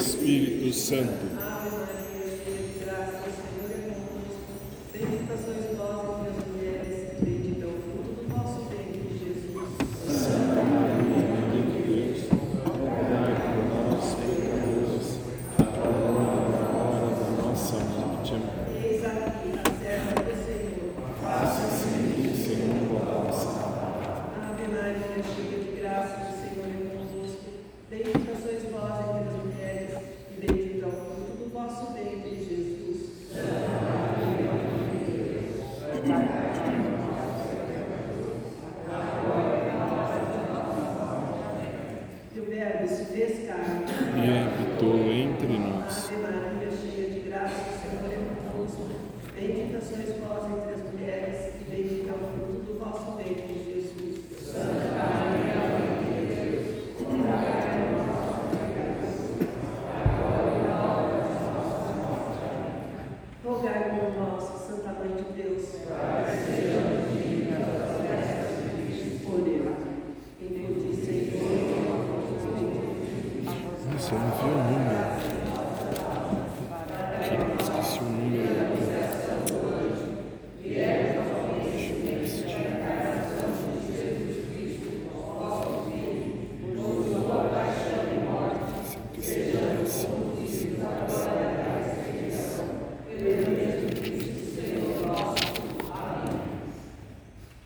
Espírito Santo. Ave Maria, cheia de graça, o Senhor é convosco. Bendita sois vós entre as mulheres, e bendito é o fruto do vosso ventre, Jesus. Santa Maria, Mãe de Deus, rogai por nós, pecadores, agora e na hora da nossa morte. Amém. Eis aqui a serva do Senhor. Faça-se em mim segundo a vossa palavra. Ave Maria, cheia de graça, o Senhor é convosco. Bendita sois vós entre as mulheres, e bendito é o fruto do vosso ventre, Jesus. E o Verbo se fez carne. E habitou entre nós. Ave Maria, cheia de graça, o Senhor é convosco. Bendita sois vós entre as mulheres, e bendito é o fruto do vosso ventre, Jesus. Rogai por nós, Santa Mãe de Deus. Oremos. Em Senhor, Nossa, eu não vi o número. Que- Esqueci o número. Deixa eu ver se tinha. Cento e setenta e cinco, cento e setenta e cinco.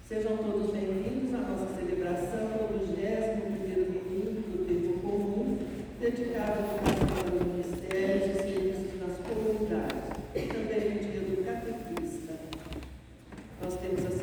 Sejam todos bem-vindos à nossa celebração do 21º domingo do tempo comum, dedicado ao participar dos ministérios e serviços nas comunidades, e também o dia do catequista. Nós temos as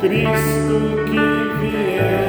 Cristo que viestes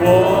for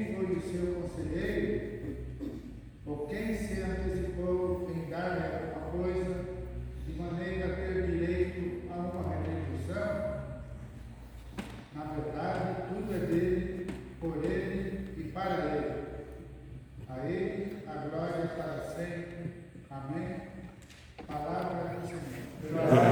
quem foi o seu conselheiro? Ou quem se antecipou em dar-lhe alguma coisa, de maneira a ter direito a uma retribuição? Na verdade, tudo é dele, por ele e para ele. A ele a glória para sempre. Amém. Palavra do Senhor.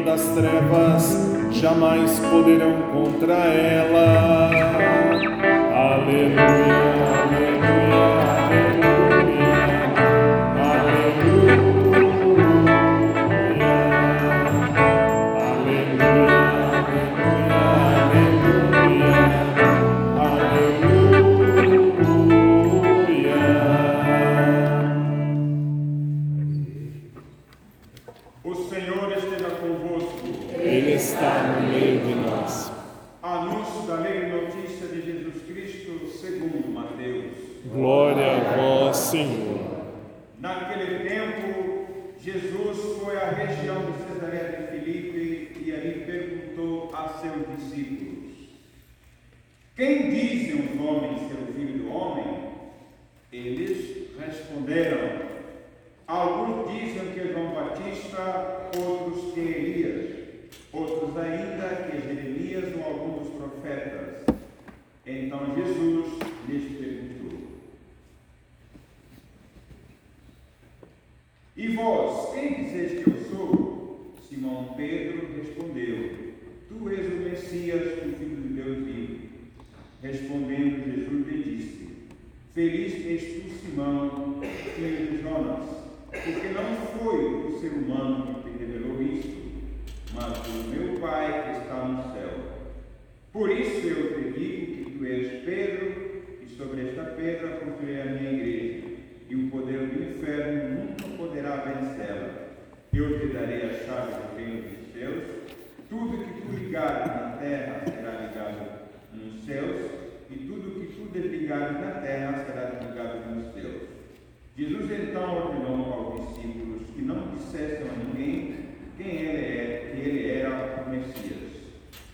Reino das trevas jamais poderão contra ela. Aleluia, E vós, quem dizeis que eu sou? Simão Pedro respondeu: Tu és o Messias, o Filho de Deus vivo. Respondendo, Jesus lhe disse: Feliz és tu, Simão, filho de Jonas, porque não foi o ser humano que te revelou isto, mas o meu Pai que está no céu. Por isso eu te digo que tu és Pedro, e sobre esta pedra construirei a minha igreja, e o poder do inferno nunca poderá vencê-la. Eu te darei a chave do reino dos céus. Tudo que tu ligares na terra será ligado nos céus, e tudo que tu desligares na terra será desligado nos céus. Jesus então ordenou aos discípulos que não dissessem a ninguém quem ele é, que ele era o Messias.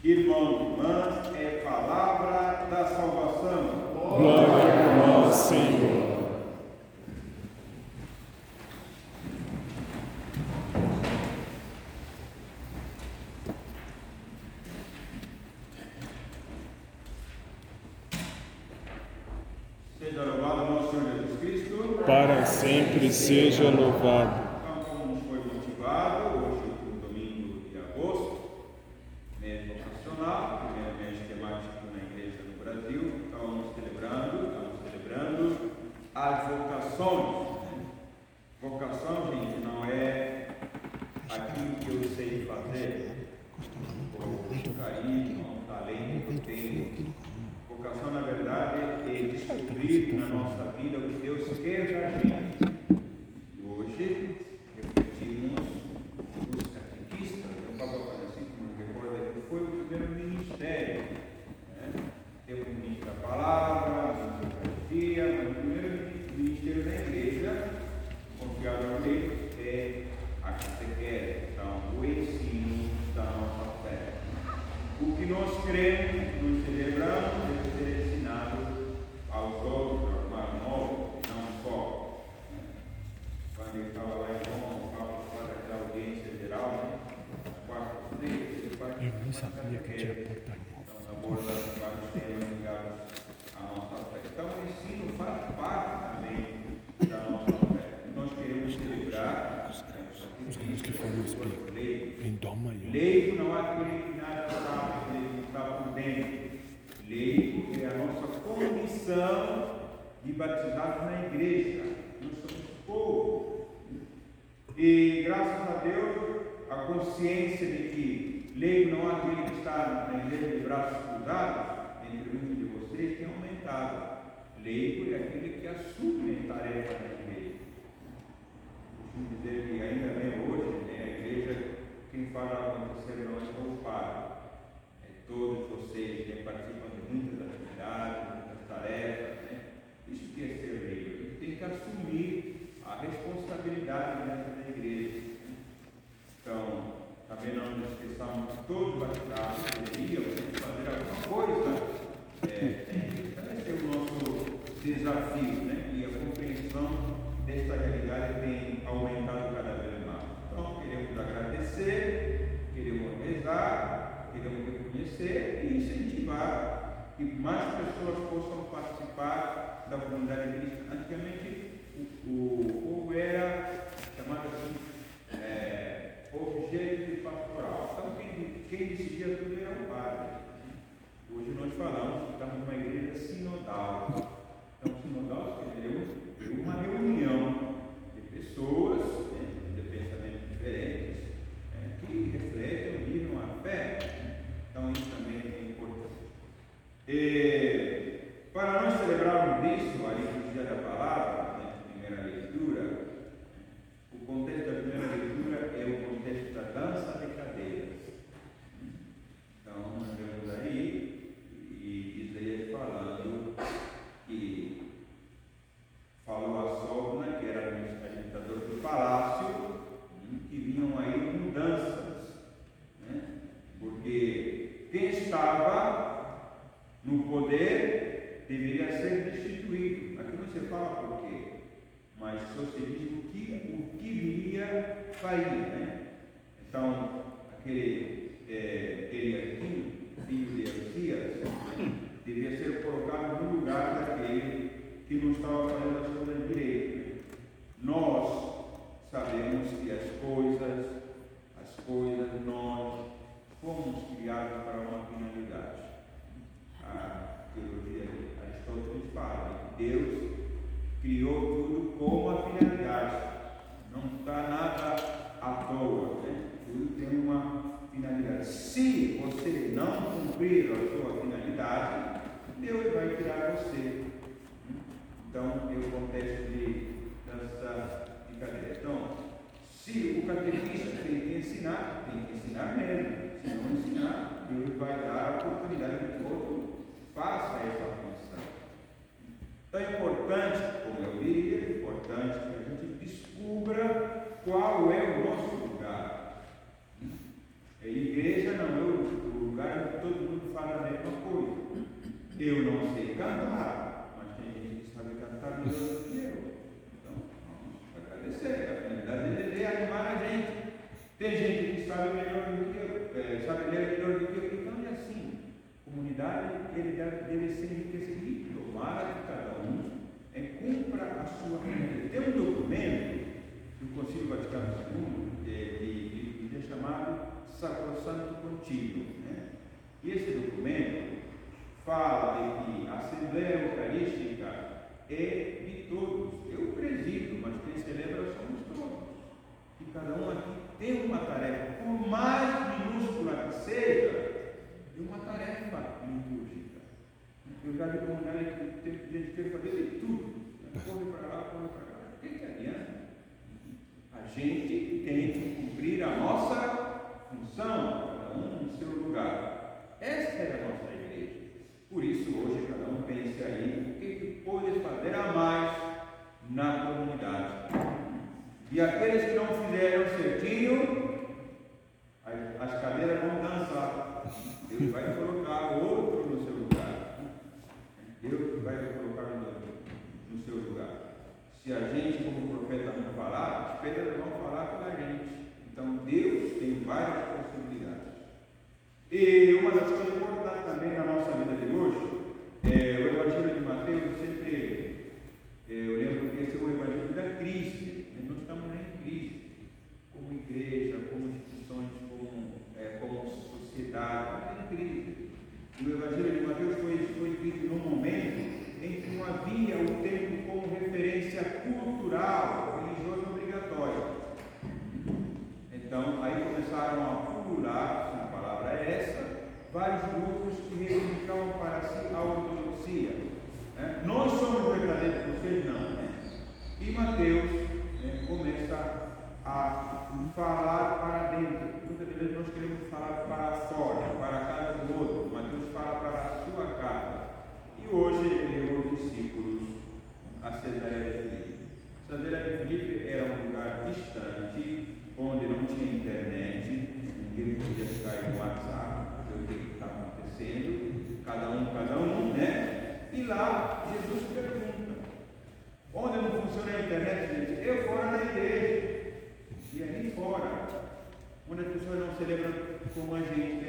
Irmãos e irmãs, é palavra da salvação. Glória a vós, Senhor. Seja louvado nosso Senhor Jesus Cristo. Para sempre seja louvado. Então, como nos foi motivado, hoje, no domingo de agosto, mês vocacional, primeiro mês temático na igreja no Brasil, estamos celebrando, estamos celebrando as vocações. Vocação, gente, não é aquilo que eu sei fazer, ou um carisma, um talento que eu tenho. Vocação, na verdade, é descobrir na nossa vida o que Deus quer da gente. E hoje refletimos os catequistas. Eu estava falando assim, como recorda que foi o primeiro ministério. Né? Teve o ministro da palavra, o ministro da Eucaristia, mas o primeiro ministério da igreja, confiado a Deus, a catequese, então, o ensino da nossa fé. O que nós cremos, nos celebramos, deve ser ensinado aos outros, aos mais novos, não só. né? Quando eu estava lá em Roma, o Papa faz aquela audiência geral, né? quarta-feira, ele faz Eu nem sabia que tinha portaria. então, aborda vários temas ligados à nossa fé. Então, o ensino faz parte também da nossa fé. Nós queremos celebrar Os que foram espírito. Em dó maior. Leigo não é aquele que nada sabe, ele está por dentro. Leigo é a nossa comissão de na igreja. Nós somos povo. E graças a Deus, a consciência de que leigo não é aquele que na igreja de braços cruzados, entre muitos de vocês, limitado. Leigo é aquele que assume tarefa da igreja. Costumo dizer que ainda bem hoje, né, a igreja, quem fala acontecer não é o padre. É, todos vocês né, participam de muitas atividades, muitas tarefas. Né? Que é ser leigo. Gente tem que assumir a responsabilidade dentro da igreja. Então, também não nos esqueçamos que todos batizados deveriam fazer alguma coisa. É, tem, esse é o nosso desafio, né? E a compreensão desta realidade tem aumentado cada vez mais. Então, queremos agradecer, queremos rezar, queremos reconhecer e incentivar que mais pessoas possam participar da comunidade cristã. Antigamente, o, o povo era chamado assim, é, objeto pastoral. Então, quem, quem decidia tudo era o padre. Hoje nós falamos que estamos numa igreja sinodal. Então, sinodal seria uma reunião de pessoas né, de pensamentos diferentes é, que refletem Comunidade ele deve, deve ser enriquecido. Tomara que cada um é, cumpra a sua finalidade. Tem um documento do Conselho Vaticano II, é, de, de, de, chamado Sacrosanto Contínuo. Né? E esse documento fala de que a Assembleia Eucarística é de todos. Eu presido, mas quem celebra somos todos. E cada um aqui tem uma tarefa, por mais minúscula que seja, é uma tarefa litúrgica. Eu já vi comunidade que tem gente que fazer de tudo. Né? Corre para lá, corre para cá. O que, que? A gente tem que cumprir a nossa função, cada um no seu lugar. Essa é a nossa igreja. Por isso, hoje, cada um pense aí o que, que pode fazer a mais na comunidade. E aqueles que não fizeram certinho, as cadeiras vão dançar. Deus vai colocar outro no seu lugar. Deus vai colocar no, no seu lugar. Se a gente, como profeta, não falar, as pedras vão falar pela gente. Então Deus tem várias possibilidades. E uma das coisas importantes também na nossa vida prosperidade, aquela crise. O Evangelho de Mateus foi, escrito num momento em que não havia o tempo como referência cultural, religiosa obrigatória. Então, aí começaram a pulular, se a palavra é essa, vários grupos que reivindicavam para si a ortodoxia. Né? Nós somos verdadeiros, vocês não. Né? E Mateus né, começa a falar para dentro nós queremos falar para fora, para a casa do outro. Deus fala para a sua casa. E hoje ele levou os discípulos a Cesareia de Filipe. Cesareia de Filipe era um lugar distante, onde não tinha internet, ninguém podia ficar em WhatsApp, ver o que estava acontecendo, cada um, cada um, né? E lá como a gente né?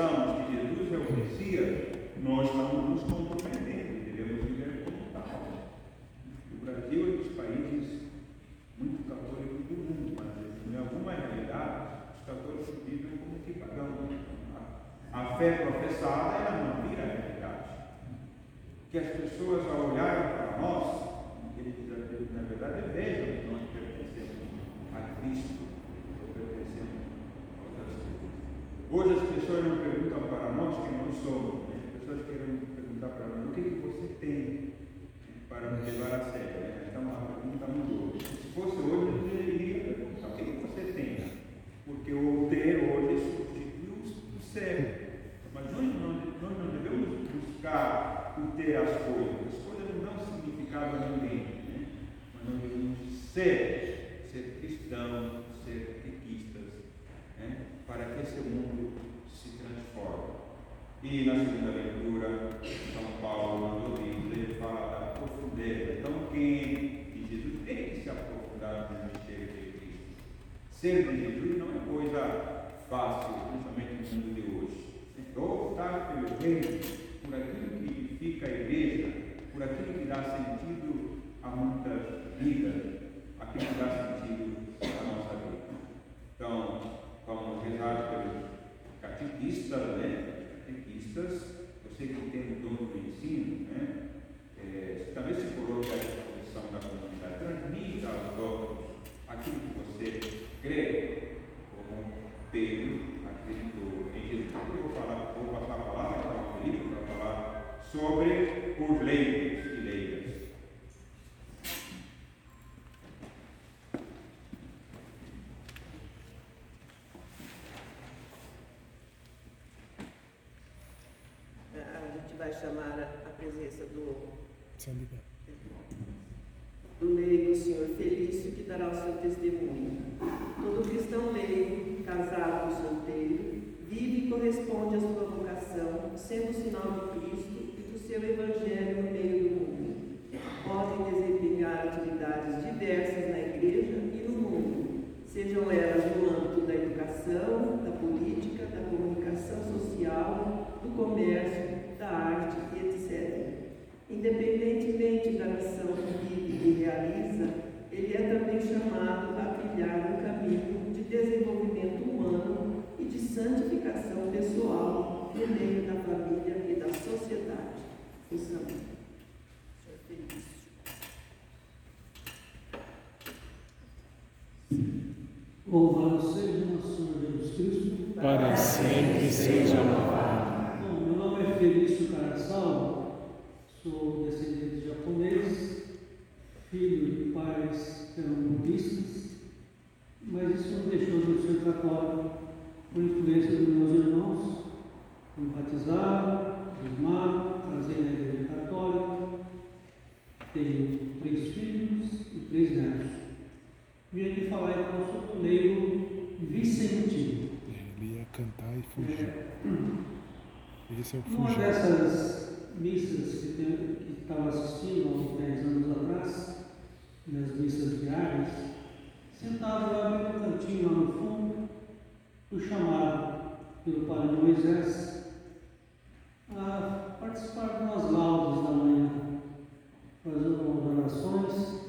estamos. sobre os leigos e leigas. A gente vai chamar a presença do do leigo, senhor Felício, que dará o seu testemunho. Todo cristão leigo, casado ou solteiro, vive e corresponde à sua vocação, sendo sinal de orações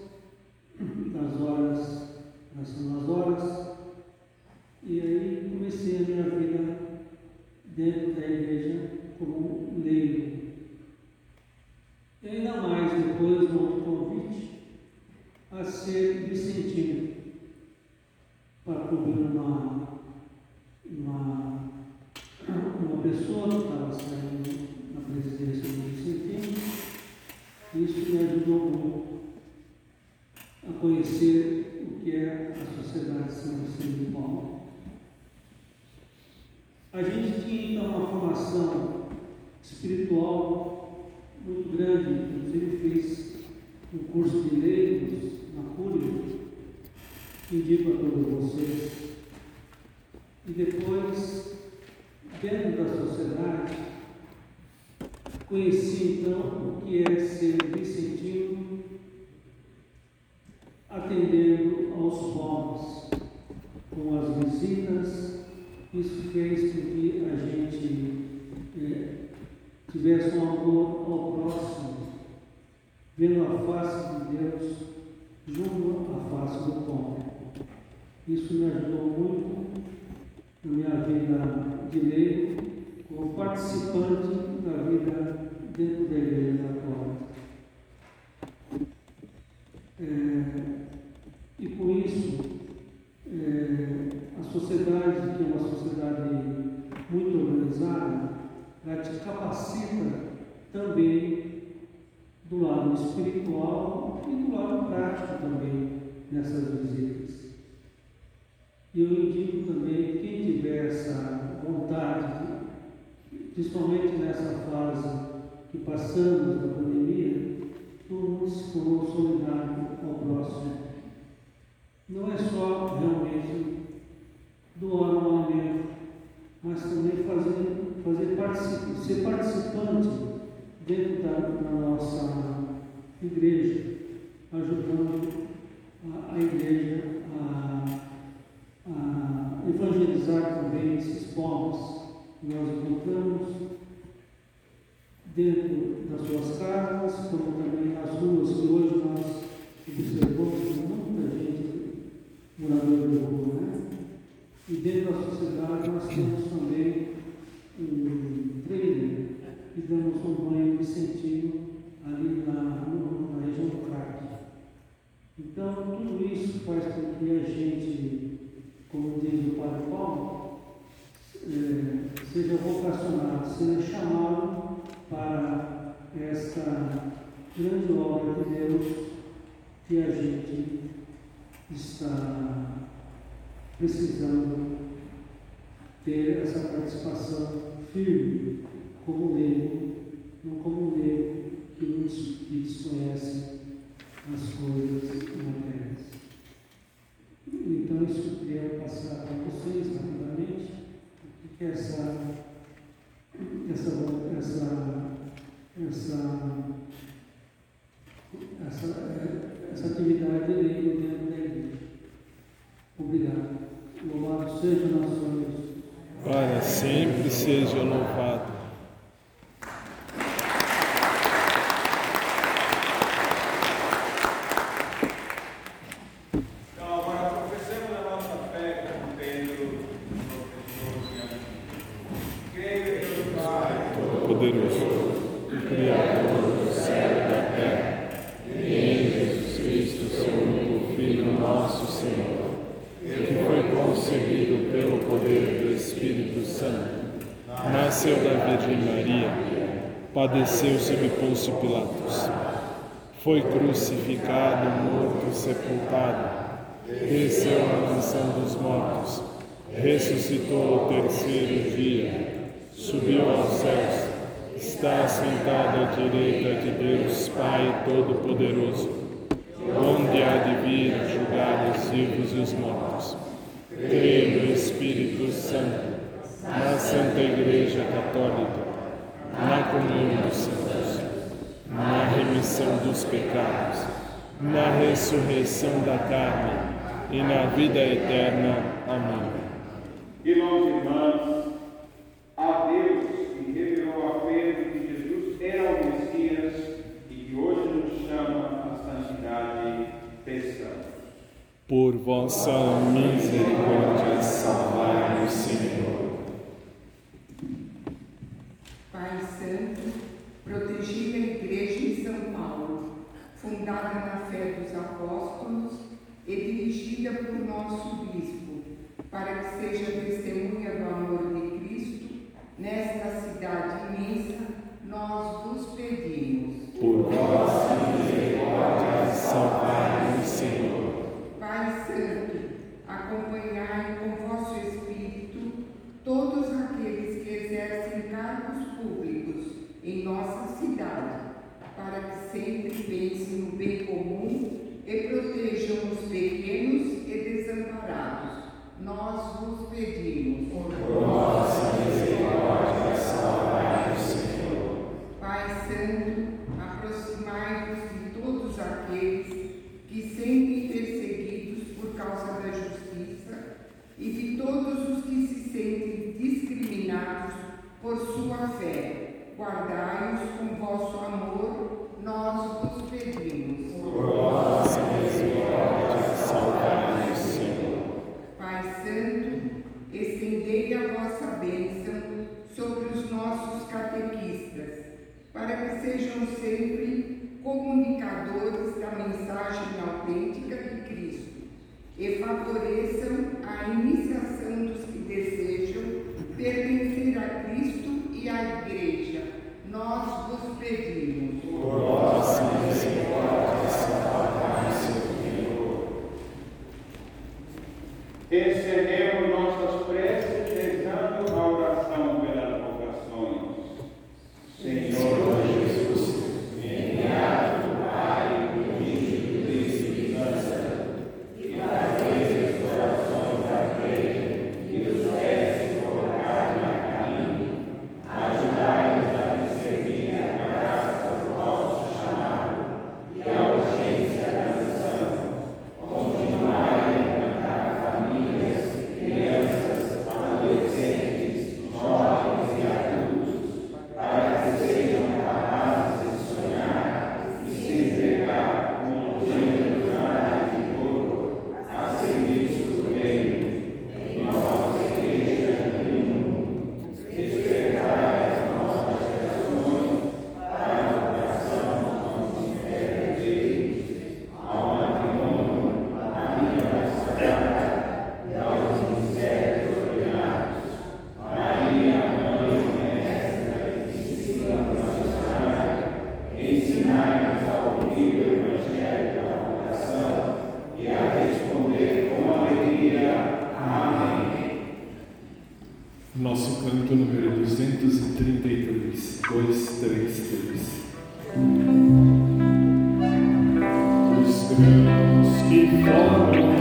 só realmente doar um alimento, mas também fazer, fazer particip, ser participante dentro da, da nossa igreja, ajudando a, a igreja a, a, evangelizar também esses povos que nós encontramos dentro das suas casas, como também nas ruas que hoje nós observamos morador do Google, né? E dentro da sociedade nós temos também um trailer que damos um banho de sentido ali na, na região do crack. Então, tudo isso faz com que a gente, como diz o Padre Paulo, é, seja vocacionado, seja chamado para essa grande obra de Deus que a gente está precisando ter essa participação firme como leigo, não como leigo que, desconhece as coisas matérias. Então, isso eu quero passar para vocês rapidamente, o que é essa, essa, essa, essa essa, essa atividade tempo da igreja. Obrigado. Louvado seja o nosso Deus. Para sempre seja louvado. Do Espírito Santo, nasceu da Virgem Maria, padeceu sob Pôncio Pilatos, foi crucificado, morto, sepultado, desceu à mansão dos mortos, ressuscitou ao terceiro dia, subiu aos céus, está sentado à direita de Deus Pai Todo-Poderoso, onde há de vir julgar os vivos e os mortos. Creio no Espírito Santo, na Santa Igreja Católica, na comunhão dos santos, na remissão dos pecados, na ressurreição da carne e na vida eterna. Amém. Irmãos e irmãs, a Deus que revelou a Pedro que Jesus era o Messias e que hoje nos chama à santidade, peçamos. Por vossa misericórdia, salvai-nos, Senhor. Pai Santo, protegi a Igreja em São Paulo, fundada na fé dos apóstolos e dirigida por nosso Bispo, para que seja testemunha do amor de Cristo, nesta cidade imensa, nós vos pedimos. Por vossa em nossa cidade, para que sempre pensem no bem comum e protejam os pequenos e desamparados. Nós vos pedimos. Por vossa misericórdia, salvai-nos, Senhor. Pai Santo, aproximai-vos de todos aqueles que sentem perseguidos por causa da justiça e de todos os que se sentem discriminados por sua fé. Guardai-os com vosso amor, nós vos pedimos. Por vossa misericórdia, salvai-nos, Senhor. Pai Santo, estendei a vossa bênção sobre os nossos catequistas, para que sejam sempre comunicadores da mensagem autêntica de Cristo e favoreçam a iniciação Os grãos que formam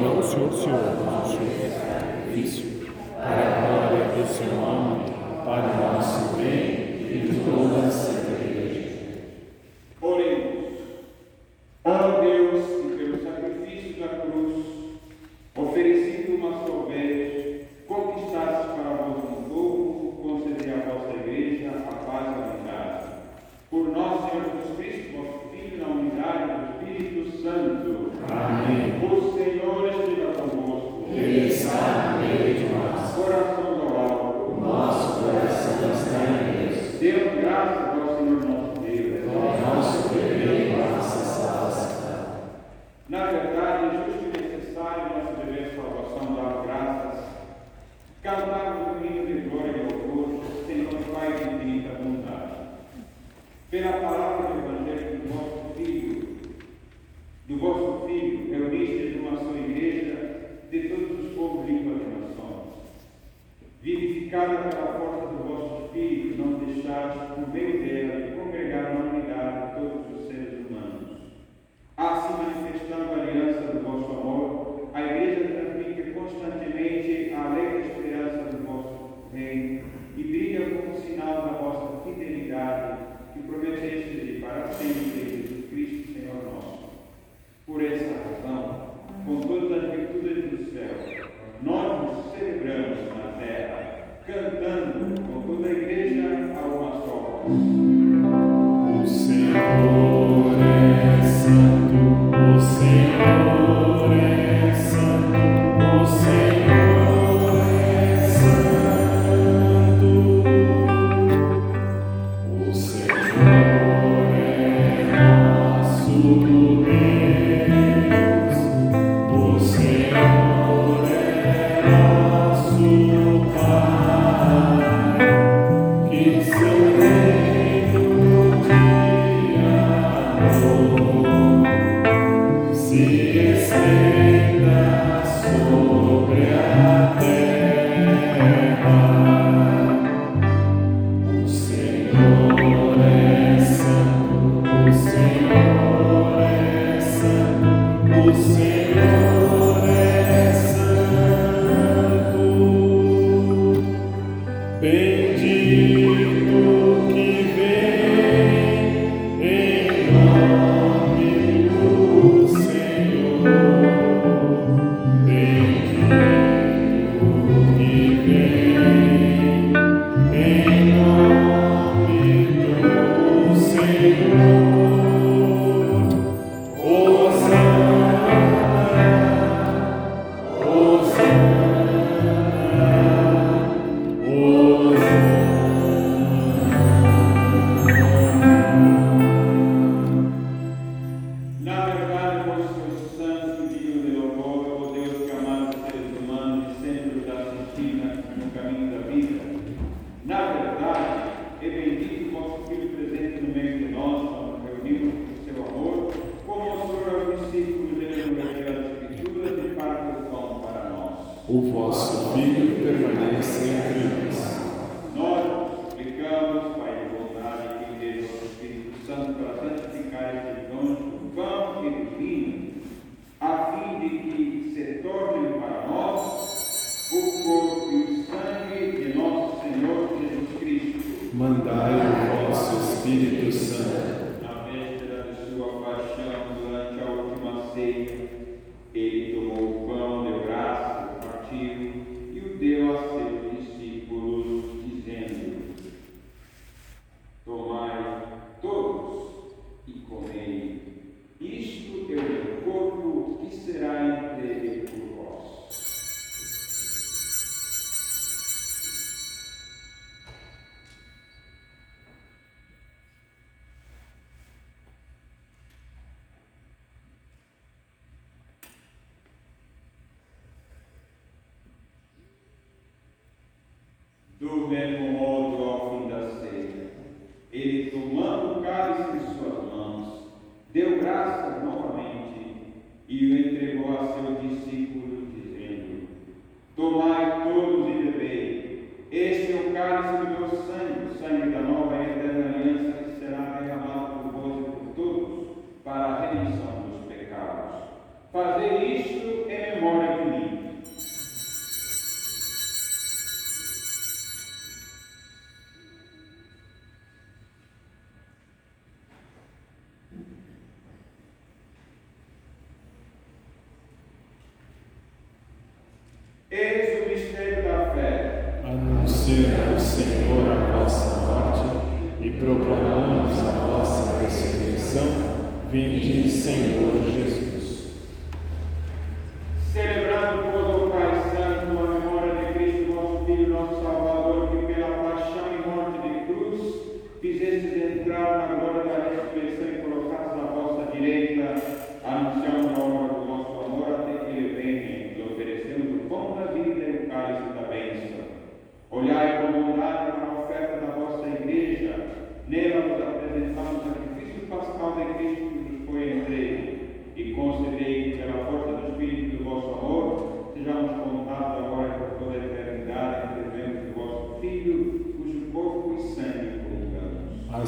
Não, senhor, senhor, mas o senhor é vício. Para a glória desse nome, para o nosso bem.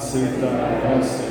aceita a nossa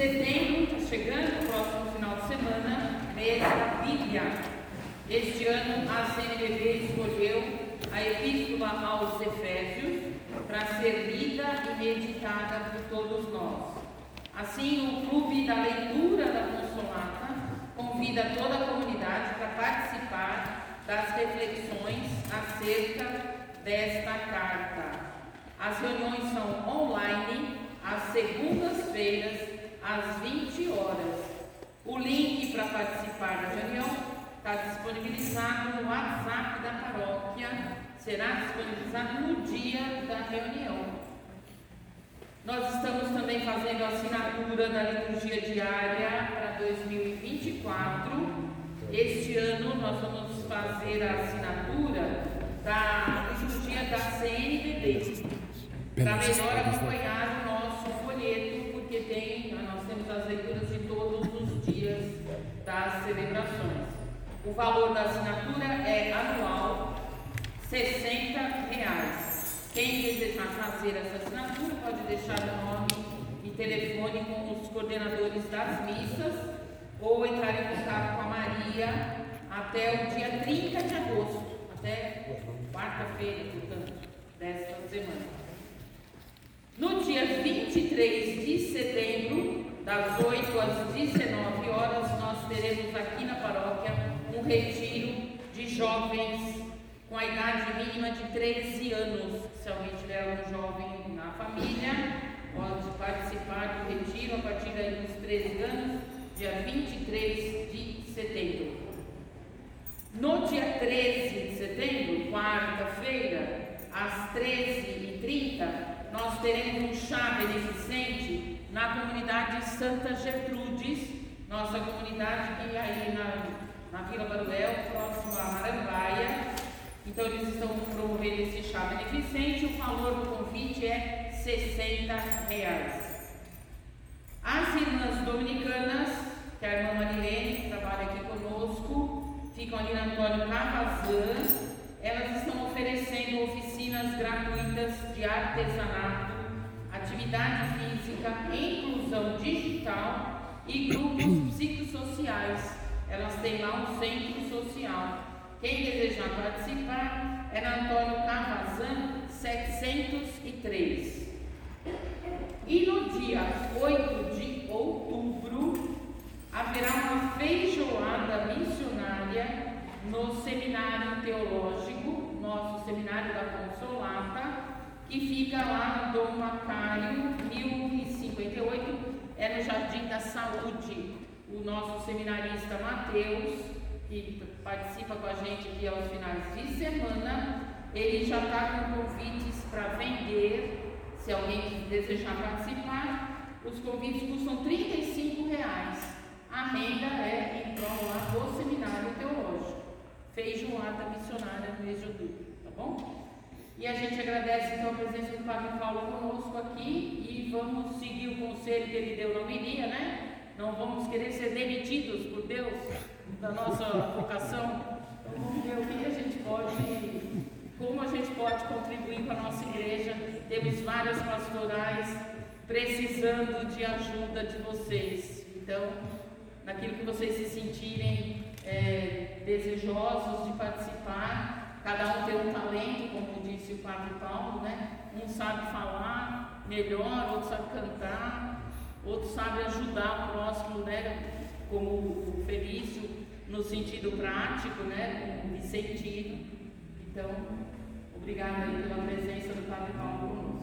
Setembro, está chegando, próximo final de semana, mês da Bíblia. Este ano a CNBB escolheu a Epístola aos Efésios para ser lida e meditada por todos nós. Assim, o Clube da Leitura da Consolata convida toda a comunidade para participar das reflexões acerca desta carta. As reuniões são online às segundas-feiras, às 20 horas. O link para participar da reunião está disponibilizado no WhatsApp da paróquia, será disponibilizado no dia da reunião. Nós estamos também fazendo a assinatura da liturgia diária para 2024. Este ano nós vamos fazer a assinatura da liturgia da CNBB, para melhor acompanhar o nosso folheto, tem, nós temos as leituras de todos os dias das celebrações. O valor da assinatura é anual, 60 reais. Quem desejar fazer essa assinatura pode deixar o nome e telefone com os coordenadores das missas ou entrar em contato com a Maria até o dia 30 de agosto, até quarta-feira, portanto, desta semana. No dia 23 de setembro, das 8 às 19 horas, nós teremos aqui na paróquia um retiro de jovens com a idade mínima de 13 anos. Se alguém tiver um jovem na família, pode participar do retiro a partir dos 13 anos, dia 23 de setembro. No dia 13 de setembro, quarta-feira, às 13h30, nós teremos um chá beneficente na comunidade Santa Gertrudes, nossa comunidade que é aí na, na Vila Baruel, próximo a Marambaia. Então eles estão promovendo esse chá beneficente, o valor do convite é 60 reais. As irmãs dominicanas, que é a irmã Marilene, que trabalha aqui conosco, ficam ali na Antônio Cavazan, elas estão oferecendo oficinas gratuitas de artesanato, atividade física, inclusão digital e grupos psicossociais. Elas têm lá um centro social. Quem desejar participar é na Antônio Cavazan 703. E no dia 8 de outubro haverá uma feijoada missionária no Seminário Teológico, nosso Seminário da Consolata, que fica lá no Dom Macário, 1058, é no Jardim da Saúde. O nosso seminarista Mateus, que participa com a gente aqui aos finais de semana, ele já está com convites para vender, se alguém desejar participar. Os convites custam R$ reais. A renda é em prol lá do Seminário Teológico. Feijoada missionária no mês de outubro, tá bom? E a gente agradece então a presença do Padre Paulo conosco aqui e vamos seguir o conselho que ele deu na homilia, né? Não vamos querer ser demitidos por Deus da nossa vocação. Vamos ver o que a gente pode, como a gente pode contribuir com a nossa igreja. Temos várias pastorais precisando de ajuda de vocês. Então, naquilo que vocês se sentirem é, desejosos de participar, cada um tem um talento, como disse o Padre Paulo, né? Um sabe falar melhor, outro sabe cantar, outro sabe ajudar o próximo, né? Como o Felício, no sentido prático, né? Com sentido. Então, obrigada pela presença do Padre Paulo conosco.